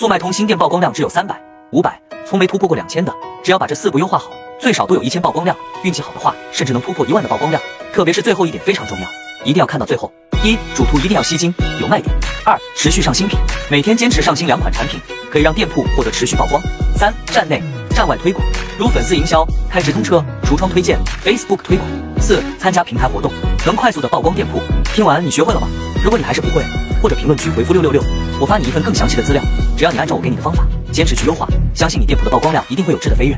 速卖通新店曝光量只有三百、五百，从没突破过两千的。只要把这四步优化好，最少都有一千曝光量。运气好的话，甚至能突破一万的曝光量。特别是最后一点非常重要，一定要看到最后。一、主图一定要吸睛，有卖点。二、持续上新品，每天坚持上新两款产品，可以让店铺获得持续曝光。三、站内、站外推广，如粉丝营销、开直通车、橱窗推荐、Facebook 推广。四、参加平台活动，能快速的曝光店铺。听完你学会了吗？如果你还是不会，或者评论区回复六六六，我发你一份更详细的资料。只要你按照我给你的方法，坚持去优化，相信你店铺的曝光量一定会有质的飞跃。